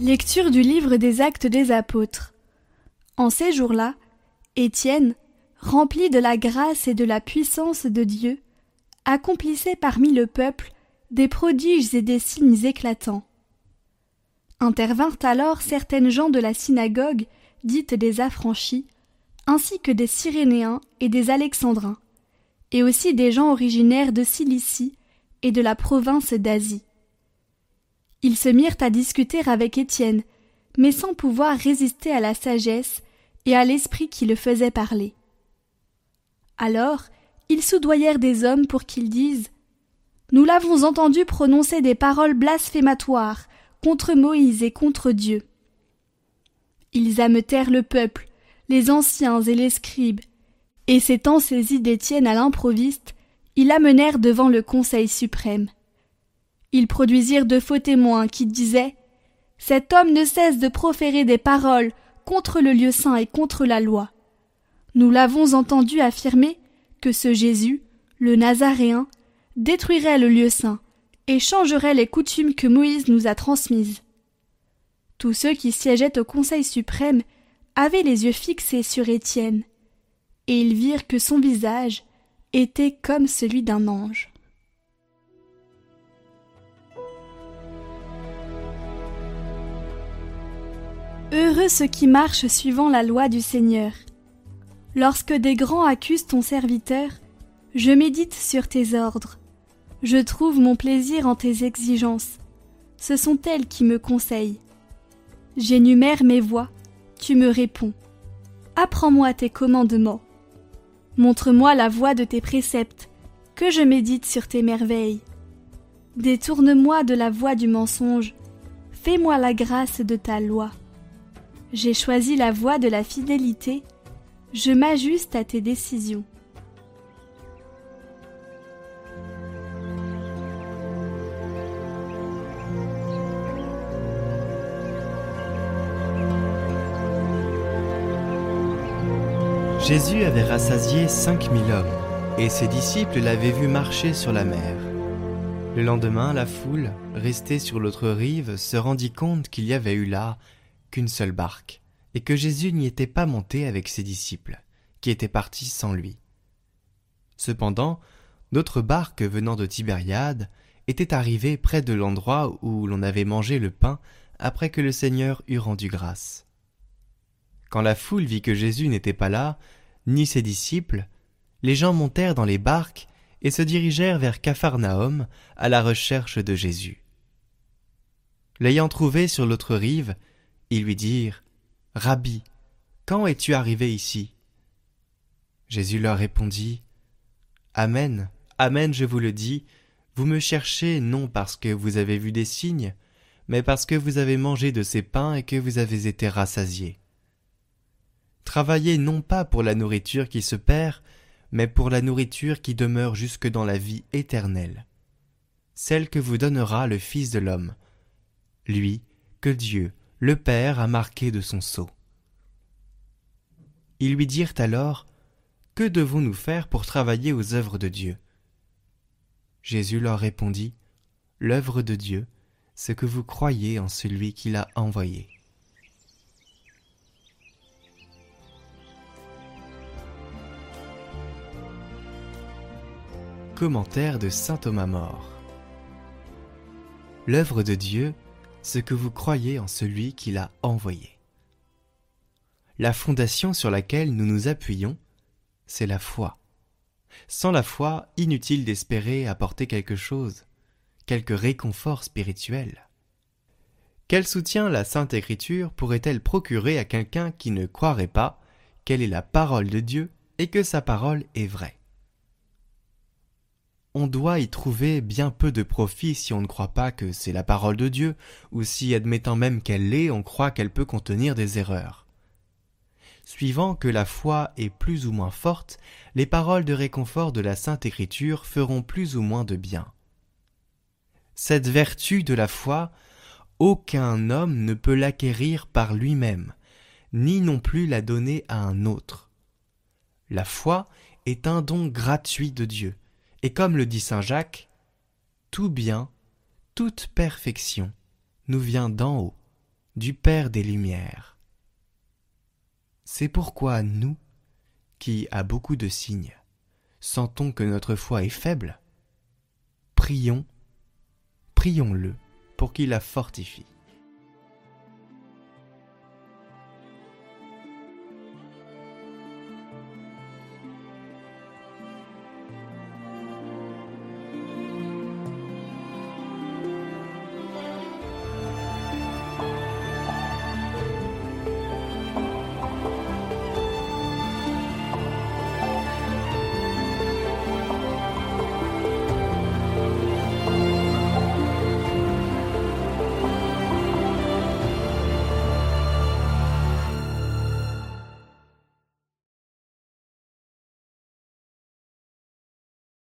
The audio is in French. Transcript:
Lecture du livre des actes des apôtres. En ces jours-là, Étienne, rempli de la grâce et de la puissance de Dieu, accomplissait parmi le peuple des prodiges et des signes éclatants. Intervinrent alors certaines gens de la synagogue, dites des affranchis, ainsi que des Cyrénéens et des Alexandrins, et aussi des gens originaires de Cilicie et de la province d'Asie. Ils se mirent à discuter avec Étienne, mais sans pouvoir résister à la sagesse et à l'esprit qui le faisait parler. Alors ils soudoyèrent des hommes pour qu'ils disent Nous l'avons entendu prononcer des paroles blasphématoires contre Moïse et contre Dieu. Ils ameutèrent le peuple, les anciens et les scribes, et s'étant saisis d'Étienne à l'improviste, ils l'amenèrent devant le Conseil suprême. Ils produisirent de faux témoins qui disaient Cet homme ne cesse de proférer des paroles contre le lieu saint et contre la loi. Nous l'avons entendu affirmer que ce Jésus, le Nazaréen, détruirait le lieu saint et changerait les coutumes que Moïse nous a transmises. Tous ceux qui siégeaient au Conseil suprême avaient les yeux fixés sur Étienne, et ils virent que son visage était comme celui d'un ange. Heureux ceux qui marchent suivant la loi du Seigneur. Lorsque des grands accusent ton serviteur, je médite sur tes ordres. Je trouve mon plaisir en tes exigences. Ce sont elles qui me conseillent. J'énumère mes voies, tu me réponds. Apprends-moi tes commandements. Montre-moi la voie de tes préceptes, que je médite sur tes merveilles. Détourne-moi de la voie du mensonge, fais-moi la grâce de ta loi. J'ai choisi la voie de la fidélité, je m'ajuste à tes décisions. Jésus avait rassasié cinq mille hommes, et ses disciples l'avaient vu marcher sur la mer. Le lendemain, la foule, restée sur l'autre rive, se rendit compte qu'il y avait eu là qu'une seule barque, et que Jésus n'y était pas monté avec ses disciples, qui étaient partis sans lui. Cependant, d'autres barques venant de Tibériade étaient arrivées près de l'endroit où l'on avait mangé le pain après que le Seigneur eut rendu grâce. Quand la foule vit que Jésus n'était pas là, ni ses disciples, les gens montèrent dans les barques et se dirigèrent vers Capharnaüm à la recherche de Jésus. L'ayant trouvé sur l'autre rive, ils lui dirent Rabbi, quand es-tu arrivé ici? Jésus leur répondit Amen, Amen, je vous le dis, vous me cherchez non parce que vous avez vu des signes, mais parce que vous avez mangé de ces pains et que vous avez été rassasiés. Travaillez non pas pour la nourriture qui se perd, mais pour la nourriture qui demeure jusque dans la vie éternelle, celle que vous donnera le Fils de l'homme, lui que Dieu, le Père a marqué de son sceau. Ils lui dirent alors Que devons-nous faire pour travailler aux œuvres de Dieu? Jésus leur répondit L'œuvre de Dieu, c'est que vous croyez en celui qui l'a envoyé. Commentaire de saint Thomas More L'œuvre de Dieu, ce que vous croyez en celui qui l'a envoyé. La fondation sur laquelle nous nous appuyons, c'est la foi. Sans la foi, inutile d'espérer apporter quelque chose, quelque réconfort spirituel. Quel soutien la Sainte Écriture pourrait-elle procurer à quelqu'un qui ne croirait pas qu'elle est la parole de Dieu et que sa parole est vraie? On doit y trouver bien peu de profit si on ne croit pas que c'est la parole de Dieu, ou si, admettant même qu'elle l'est, on croit qu'elle peut contenir des erreurs. Suivant que la foi est plus ou moins forte, les paroles de réconfort de la Sainte Écriture feront plus ou moins de bien. Cette vertu de la foi, aucun homme ne peut l'acquérir par lui-même, ni non plus la donner à un autre. La foi est un don gratuit de Dieu, et comme le dit saint Jacques, tout bien, toute perfection nous vient d'en haut, du Père des Lumières. C'est pourquoi nous, qui a beaucoup de signes, sentons que notre foi est faible, prions, prions-le pour qu'il la fortifie.